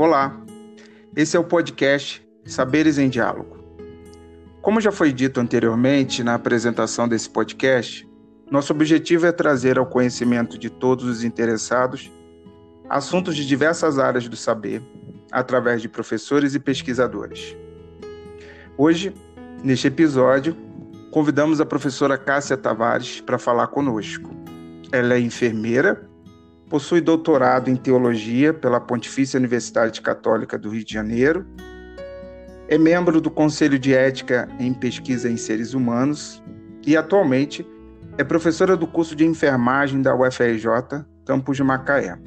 Olá, esse é o podcast Saberes em Diálogo. Como já foi dito anteriormente na apresentação desse podcast, nosso objetivo é trazer ao conhecimento de todos os interessados assuntos de diversas áreas do saber, através de professores e pesquisadores. Hoje, neste episódio, convidamos a professora Cássia Tavares para falar conosco. Ela é enfermeira Possui doutorado em teologia pela Pontifícia Universidade Católica do Rio de Janeiro. É membro do Conselho de Ética em Pesquisa em Seres Humanos e atualmente é professora do curso de enfermagem da UFRJ, campus de Macaé.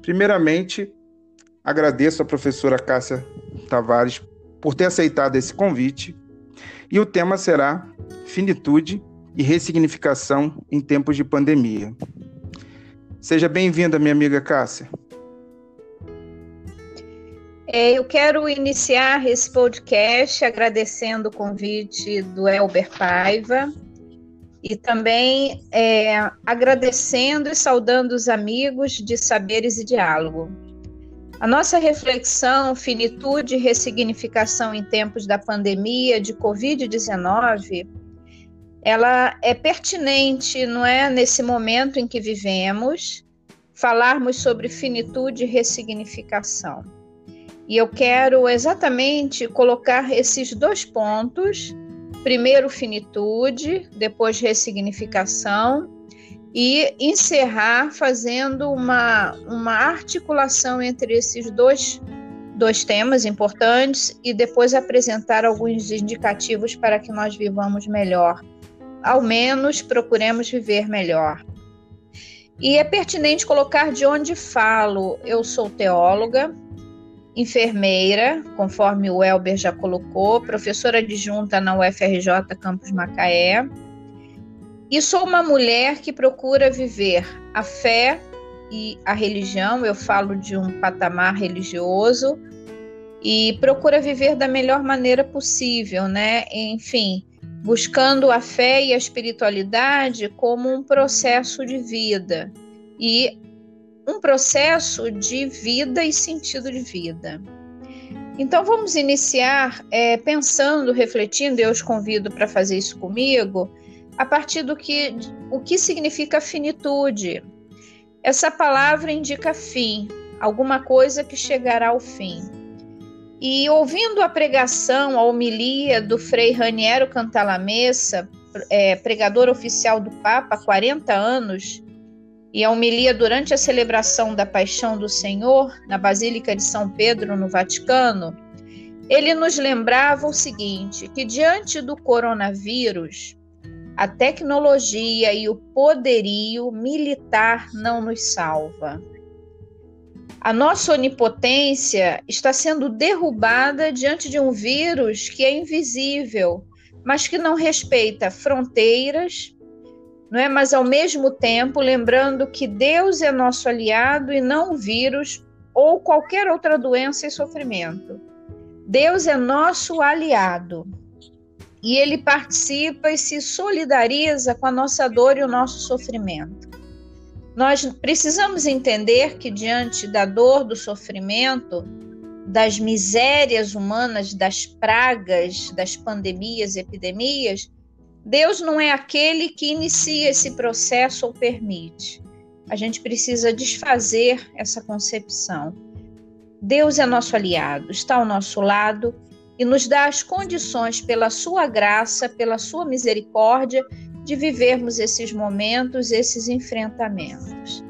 Primeiramente, agradeço a professora Cássia Tavares por ter aceitado esse convite e o tema será finitude e ressignificação em tempos de pandemia. Seja bem-vinda, minha amiga Cássia. É, eu quero iniciar esse podcast agradecendo o convite do Elber Paiva e também é, agradecendo e saudando os amigos de Saberes e Diálogo. A nossa reflexão, finitude e ressignificação em tempos da pandemia de Covid-19 ela é pertinente, não é, nesse momento em que vivemos, falarmos sobre finitude e ressignificação. E eu quero exatamente colocar esses dois pontos: primeiro, finitude, depois, ressignificação, e encerrar fazendo uma, uma articulação entre esses dois, dois temas importantes e depois apresentar alguns indicativos para que nós vivamos melhor ao menos procuremos viver melhor. E é pertinente colocar de onde falo. Eu sou teóloga, enfermeira, conforme o Elber já colocou, professora adjunta na UFRJ Campus Macaé. E sou uma mulher que procura viver a fé e a religião, eu falo de um patamar religioso, e procura viver da melhor maneira possível, né? Enfim, buscando a fé e a espiritualidade como um processo de vida e um processo de vida e sentido de vida. Então vamos iniciar é, pensando, refletindo, eu os convido para fazer isso comigo, a partir do que o que significa finitude. Essa palavra indica fim, alguma coisa que chegará ao fim. E ouvindo a pregação, a homilia do Frei Raniero Cantalamessa, é, pregador oficial do Papa há 40 anos, e a homilia durante a celebração da Paixão do Senhor, na Basílica de São Pedro, no Vaticano, ele nos lembrava o seguinte: que diante do coronavírus, a tecnologia e o poderio militar não nos salva. A nossa onipotência está sendo derrubada diante de um vírus que é invisível, mas que não respeita fronteiras, não é? Mas ao mesmo tempo, lembrando que Deus é nosso aliado e não o vírus ou qualquer outra doença e sofrimento. Deus é nosso aliado. E ele participa e se solidariza com a nossa dor e o nosso sofrimento. Nós precisamos entender que, diante da dor, do sofrimento, das misérias humanas, das pragas, das pandemias, epidemias, Deus não é aquele que inicia esse processo ou permite. A gente precisa desfazer essa concepção. Deus é nosso aliado, está ao nosso lado e nos dá as condições, pela sua graça, pela sua misericórdia, de vivermos esses momentos, esses enfrentamentos.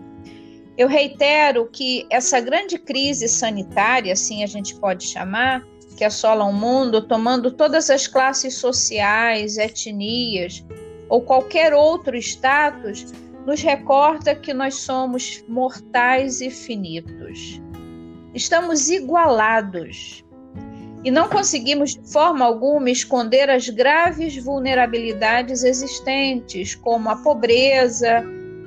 Eu reitero que essa grande crise sanitária, assim a gente pode chamar, que assola o mundo, tomando todas as classes sociais, etnias ou qualquer outro status, nos recorda que nós somos mortais e finitos. Estamos igualados e não conseguimos de forma alguma esconder as graves vulnerabilidades existentes, como a pobreza,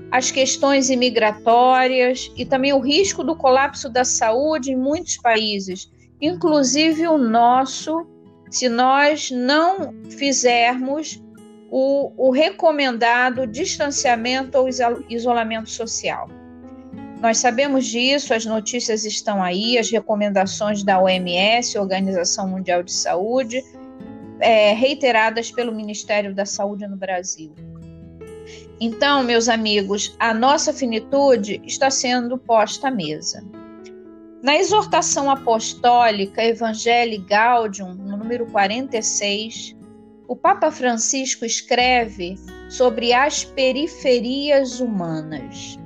as questões imigratórias e também o risco do colapso da saúde em muitos países, inclusive o nosso, se nós não fizermos o, o recomendado distanciamento ou isolamento social. Nós sabemos disso, as notícias estão aí, as recomendações da OMS, Organização Mundial de Saúde, é, reiteradas pelo Ministério da Saúde no Brasil. Então, meus amigos, a nossa finitude está sendo posta à mesa. Na exortação apostólica Evangelii Gaudium, no número 46, o Papa Francisco escreve sobre as periferias humanas.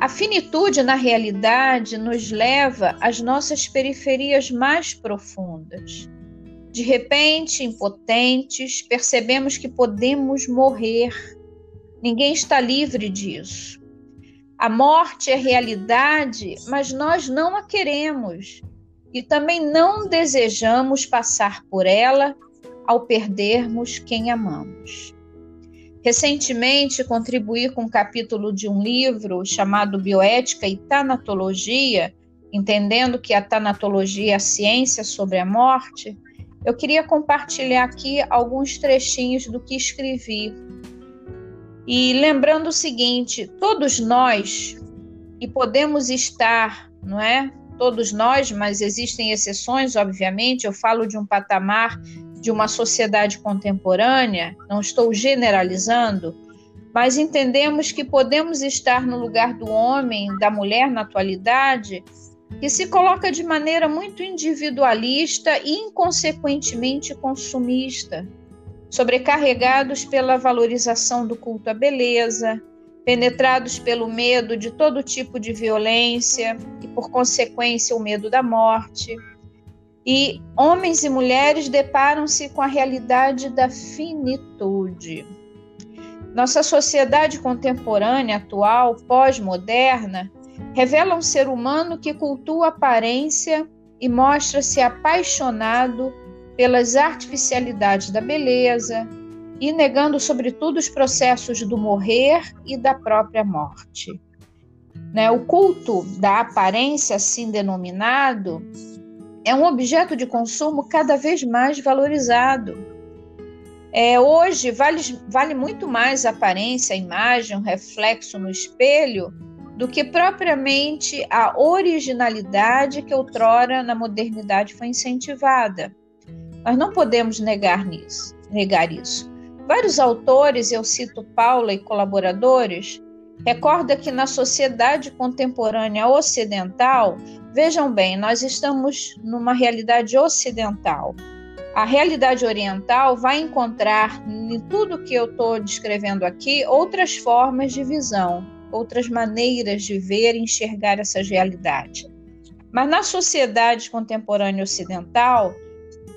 A finitude, na realidade, nos leva às nossas periferias mais profundas. De repente, impotentes, percebemos que podemos morrer. Ninguém está livre disso. A morte é realidade, mas nós não a queremos e também não desejamos passar por ela ao perdermos quem amamos. Recentemente, contribuí com um capítulo de um livro chamado Bioética e Tanatologia, entendendo que a tanatologia é a ciência sobre a morte. Eu queria compartilhar aqui alguns trechinhos do que escrevi. E lembrando o seguinte: todos nós, e podemos estar, não é? Todos nós, mas existem exceções, obviamente. Eu falo de um patamar de uma sociedade contemporânea, não estou generalizando, mas entendemos que podemos estar no lugar do homem, da mulher na atualidade, que se coloca de maneira muito individualista e inconsequentemente consumista, sobrecarregados pela valorização do culto à beleza, penetrados pelo medo de todo tipo de violência e, por consequência, o medo da morte e homens e mulheres deparam-se com a realidade da finitude. Nossa sociedade contemporânea, atual, pós-moderna, revela um ser humano que cultua a aparência e mostra-se apaixonado pelas artificialidades da beleza e negando, sobretudo, os processos do morrer e da própria morte. Né? O culto da aparência, assim denominado, é um objeto de consumo cada vez mais valorizado. É, hoje vale, vale muito mais a aparência, a imagem, o reflexo no espelho, do que propriamente a originalidade que outrora na modernidade foi incentivada. Nós não podemos negar, nisso, negar isso. Vários autores, eu cito Paula e colaboradores, recorda que na sociedade contemporânea ocidental Vejam bem, nós estamos numa realidade ocidental. A realidade oriental vai encontrar em tudo que eu estou descrevendo aqui outras formas de visão, outras maneiras de ver e enxergar essas realidades. Mas na sociedade contemporânea ocidental,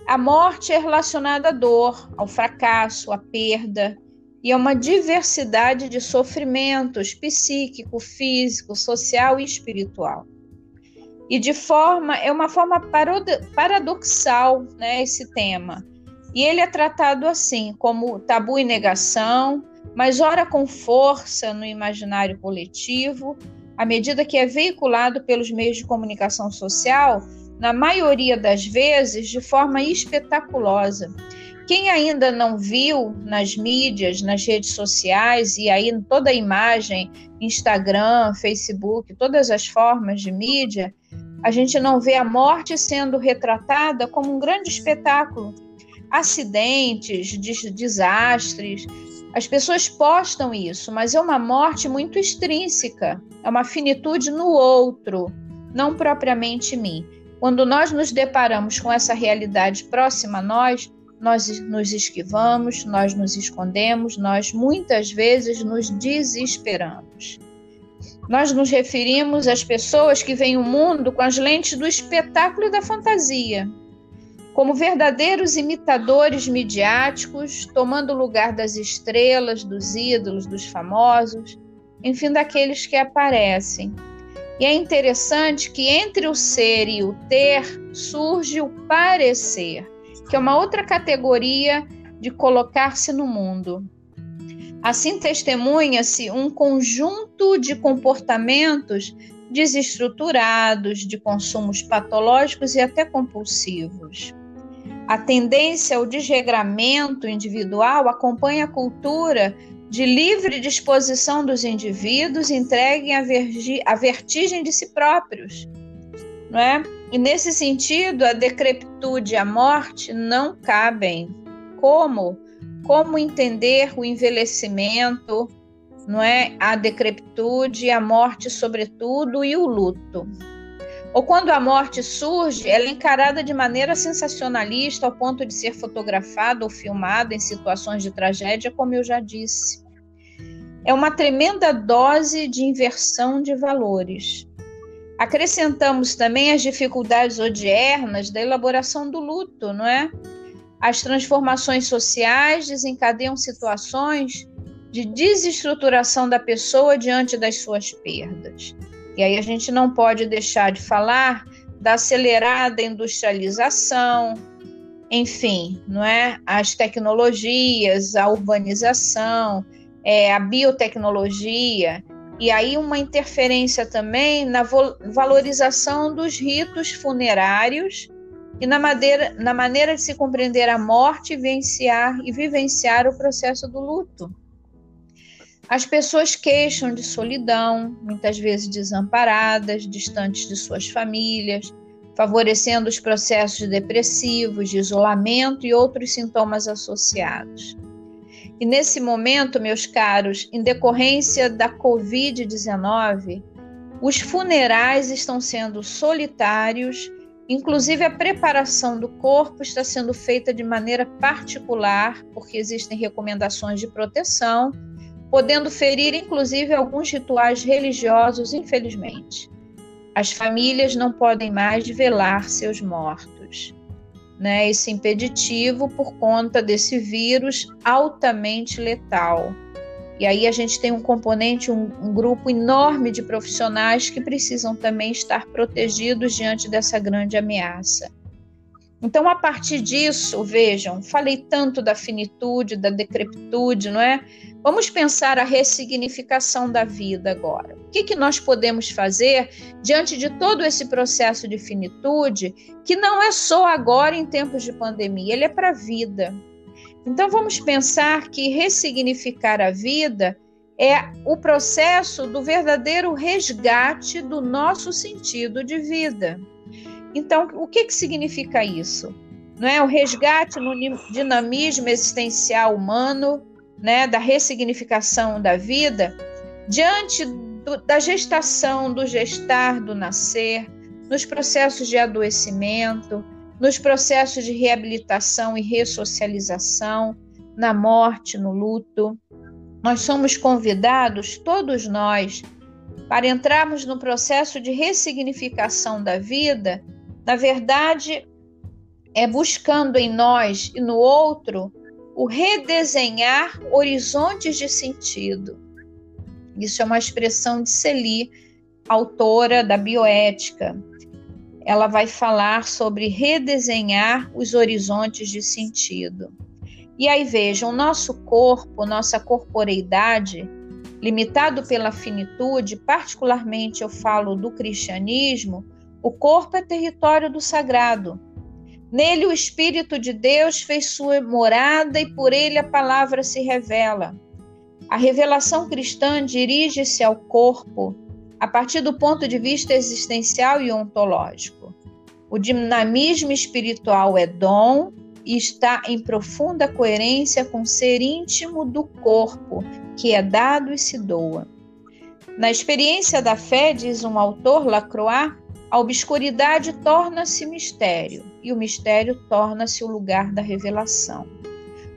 a morte é relacionada à dor, ao fracasso, à perda e a uma diversidade de sofrimentos psíquico, físico, social e espiritual e de forma é uma forma paradoxal, né, esse tema. E ele é tratado assim, como tabu e negação, mas ora com força no imaginário coletivo, à medida que é veiculado pelos meios de comunicação social, na maioria das vezes de forma espetaculosa. Quem ainda não viu nas mídias, nas redes sociais e aí toda a imagem, Instagram, Facebook, todas as formas de mídia, a gente não vê a morte sendo retratada como um grande espetáculo. Acidentes, desastres, as pessoas postam isso, mas é uma morte muito extrínseca, é uma finitude no outro, não propriamente em mim. Quando nós nos deparamos com essa realidade próxima a nós, nós nos esquivamos, nós nos escondemos, nós muitas vezes nos desesperamos. Nós nos referimos às pessoas que veem o mundo com as lentes do espetáculo e da fantasia, como verdadeiros imitadores midiáticos, tomando o lugar das estrelas, dos ídolos, dos famosos, enfim, daqueles que aparecem. E é interessante que entre o ser e o ter surge o parecer, que é uma outra categoria de colocar-se no mundo. Assim testemunha-se um conjunto de comportamentos desestruturados, de consumos patológicos e até compulsivos. A tendência ao desregramento individual acompanha a cultura de livre disposição dos indivíduos entreguem à vertigem de si próprios, não é? E nesse sentido, a decrepitude e a morte não cabem. Como? Como entender o envelhecimento, não é? A decrepitude, a morte, sobretudo, e o luto. Ou quando a morte surge, ela é encarada de maneira sensacionalista ao ponto de ser fotografada ou filmada em situações de tragédia, como eu já disse. É uma tremenda dose de inversão de valores. Acrescentamos também as dificuldades odiernas da elaboração do luto, não é? As transformações sociais desencadeiam situações de desestruturação da pessoa diante das suas perdas. E aí a gente não pode deixar de falar da acelerada industrialização, enfim, não é? As tecnologias, a urbanização, é, a biotecnologia, e aí uma interferência também na valorização dos ritos funerários e na, maneira, na maneira de se compreender a morte, vivenciar e vivenciar o processo do luto. As pessoas queixam de solidão, muitas vezes desamparadas, distantes de suas famílias, favorecendo os processos depressivos, de isolamento e outros sintomas associados. E nesse momento, meus caros, em decorrência da Covid-19, os funerais estão sendo solitários, inclusive a preparação do corpo está sendo feita de maneira particular, porque existem recomendações de proteção podendo ferir inclusive alguns rituais religiosos, infelizmente. As famílias não podem mais velar seus mortos. Né? Esse impeditivo por conta desse vírus altamente letal. E aí a gente tem um componente, um, um grupo enorme de profissionais que precisam também estar protegidos diante dessa grande ameaça. Então, a partir disso, vejam, falei tanto da finitude, da decrepitude, não é? Vamos pensar a ressignificação da vida agora. O que, que nós podemos fazer diante de todo esse processo de finitude, que não é só agora em tempos de pandemia, ele é para a vida. Então, vamos pensar que ressignificar a vida é o processo do verdadeiro resgate do nosso sentido de vida. Então, o que, que significa isso? Não é o resgate no dinamismo existencial humano, né, da ressignificação da vida, diante do, da gestação, do gestar, do nascer, nos processos de adoecimento, nos processos de reabilitação e ressocialização, na morte, no luto. Nós somos convidados, todos nós, para entrarmos no processo de ressignificação da vida na verdade, é buscando em nós e no outro o redesenhar horizontes de sentido. Isso é uma expressão de Celi, autora da bioética. Ela vai falar sobre redesenhar os horizontes de sentido. E aí vejam, o nosso corpo, nossa corporeidade, limitado pela finitude, particularmente eu falo do cristianismo, o corpo é território do sagrado. Nele o Espírito de Deus fez sua morada e por ele a palavra se revela. A revelação cristã dirige-se ao corpo a partir do ponto de vista existencial e ontológico. O dinamismo espiritual é dom e está em profunda coerência com o ser íntimo do corpo, que é dado e se doa. Na experiência da fé, diz um autor, Lacroix, a obscuridade torna-se mistério e o mistério torna-se o lugar da revelação.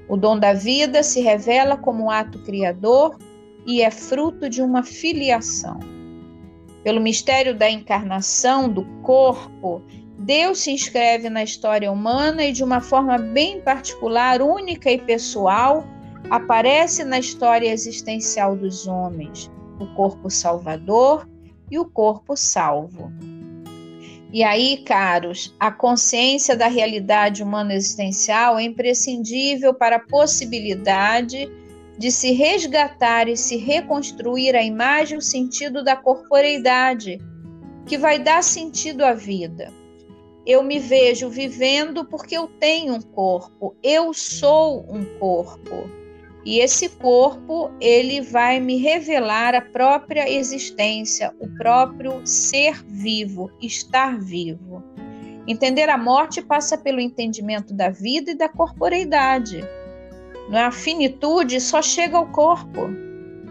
O dom da vida se revela como um ato criador e é fruto de uma filiação. Pelo mistério da encarnação do corpo, Deus se inscreve na história humana e, de uma forma bem particular, única e pessoal, aparece na história existencial dos homens, o corpo salvador e o corpo salvo. E aí, caros, a consciência da realidade humana existencial é imprescindível para a possibilidade de se resgatar e se reconstruir a imagem e o sentido da corporeidade, que vai dar sentido à vida. Eu me vejo vivendo porque eu tenho um corpo, eu sou um corpo. E esse corpo, ele vai me revelar a própria existência, o próprio ser vivo, estar vivo. Entender a morte passa pelo entendimento da vida e da corporeidade. Não é? A finitude só chega ao corpo.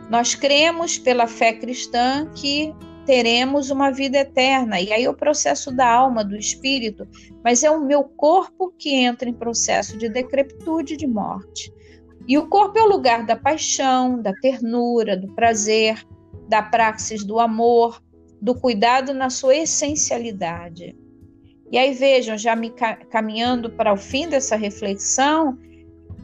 Nós cremos pela fé cristã que teremos uma vida eterna. E aí é o processo da alma, do espírito, mas é o meu corpo que entra em processo de decrepitude, de morte. E o corpo é o lugar da paixão, da ternura, do prazer, da praxis do amor, do cuidado na sua essencialidade. E aí vejam, já me caminhando para o fim dessa reflexão,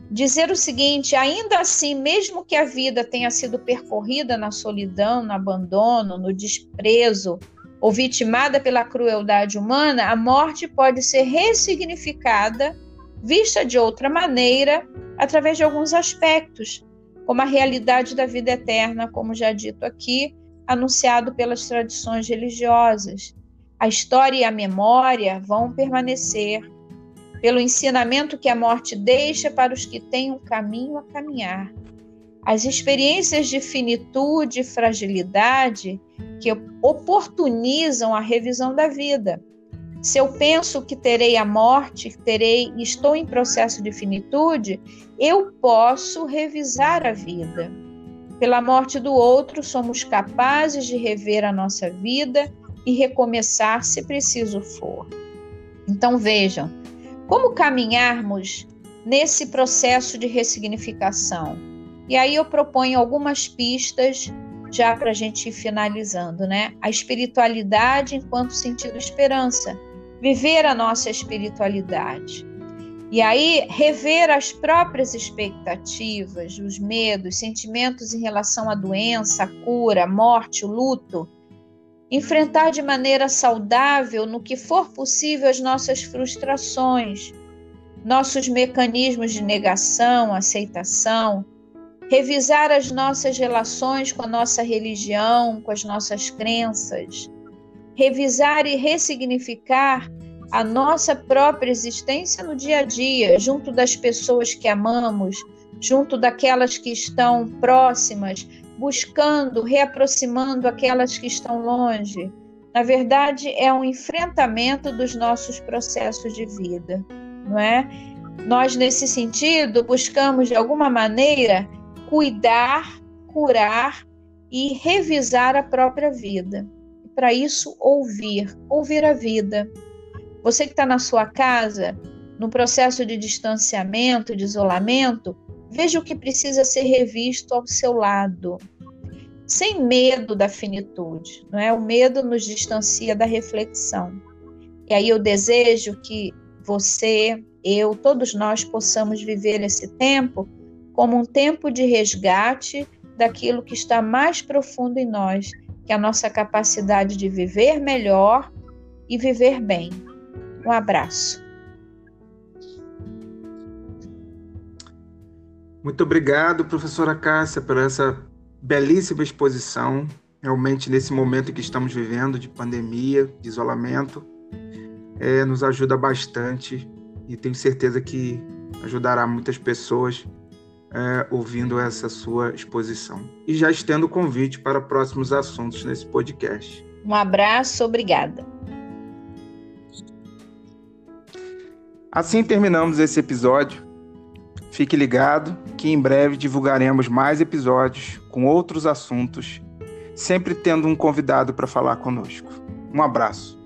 dizer o seguinte: ainda assim, mesmo que a vida tenha sido percorrida na solidão, no abandono, no desprezo, ou vitimada pela crueldade humana, a morte pode ser ressignificada, vista de outra maneira, através de alguns aspectos, como a realidade da vida eterna, como já dito aqui, anunciado pelas tradições religiosas. A história e a memória vão permanecer, pelo ensinamento que a morte deixa para os que têm um caminho a caminhar. As experiências de finitude e fragilidade que oportunizam a revisão da vida. Se eu penso que terei a morte, terei, estou em processo de finitude, eu posso revisar a vida. Pela morte do outro, somos capazes de rever a nossa vida e recomeçar se preciso for. Então vejam, como caminharmos nesse processo de ressignificação? E aí eu proponho algumas pistas já para a gente ir finalizando, né? A espiritualidade enquanto sentido esperança, viver a nossa espiritualidade. E aí rever as próprias expectativas, os medos, sentimentos em relação à doença, à cura, à morte, o luto enfrentar de maneira saudável, no que for possível, as nossas frustrações, nossos mecanismos de negação, aceitação, revisar as nossas relações com a nossa religião, com as nossas crenças, revisar e ressignificar a nossa própria existência no dia a dia, junto das pessoas que amamos, junto daquelas que estão próximas, buscando, reaproximando aquelas que estão longe. Na verdade, é um enfrentamento dos nossos processos de vida, não é? Nós, nesse sentido, buscamos, de alguma maneira, cuidar, curar e revisar a própria vida. Para isso, ouvir, ouvir a vida. Você que está na sua casa, no processo de distanciamento, de isolamento, veja o que precisa ser revisto ao seu lado sem medo da finitude, não é? O medo nos distancia da reflexão. E aí eu desejo que você, eu, todos nós possamos viver esse tempo como um tempo de resgate daquilo que está mais profundo em nós, que a nossa capacidade de viver melhor e viver bem. Um abraço. Muito obrigado, professora Cássia, por essa belíssima exposição, realmente nesse momento que estamos vivendo de pandemia, de isolamento, é, nos ajuda bastante e tenho certeza que ajudará muitas pessoas é, ouvindo essa sua exposição. E já estendo o convite para próximos assuntos nesse podcast. Um abraço, obrigada. Assim terminamos esse episódio. Fique ligado que em breve divulgaremos mais episódios com outros assuntos, sempre tendo um convidado para falar conosco. Um abraço.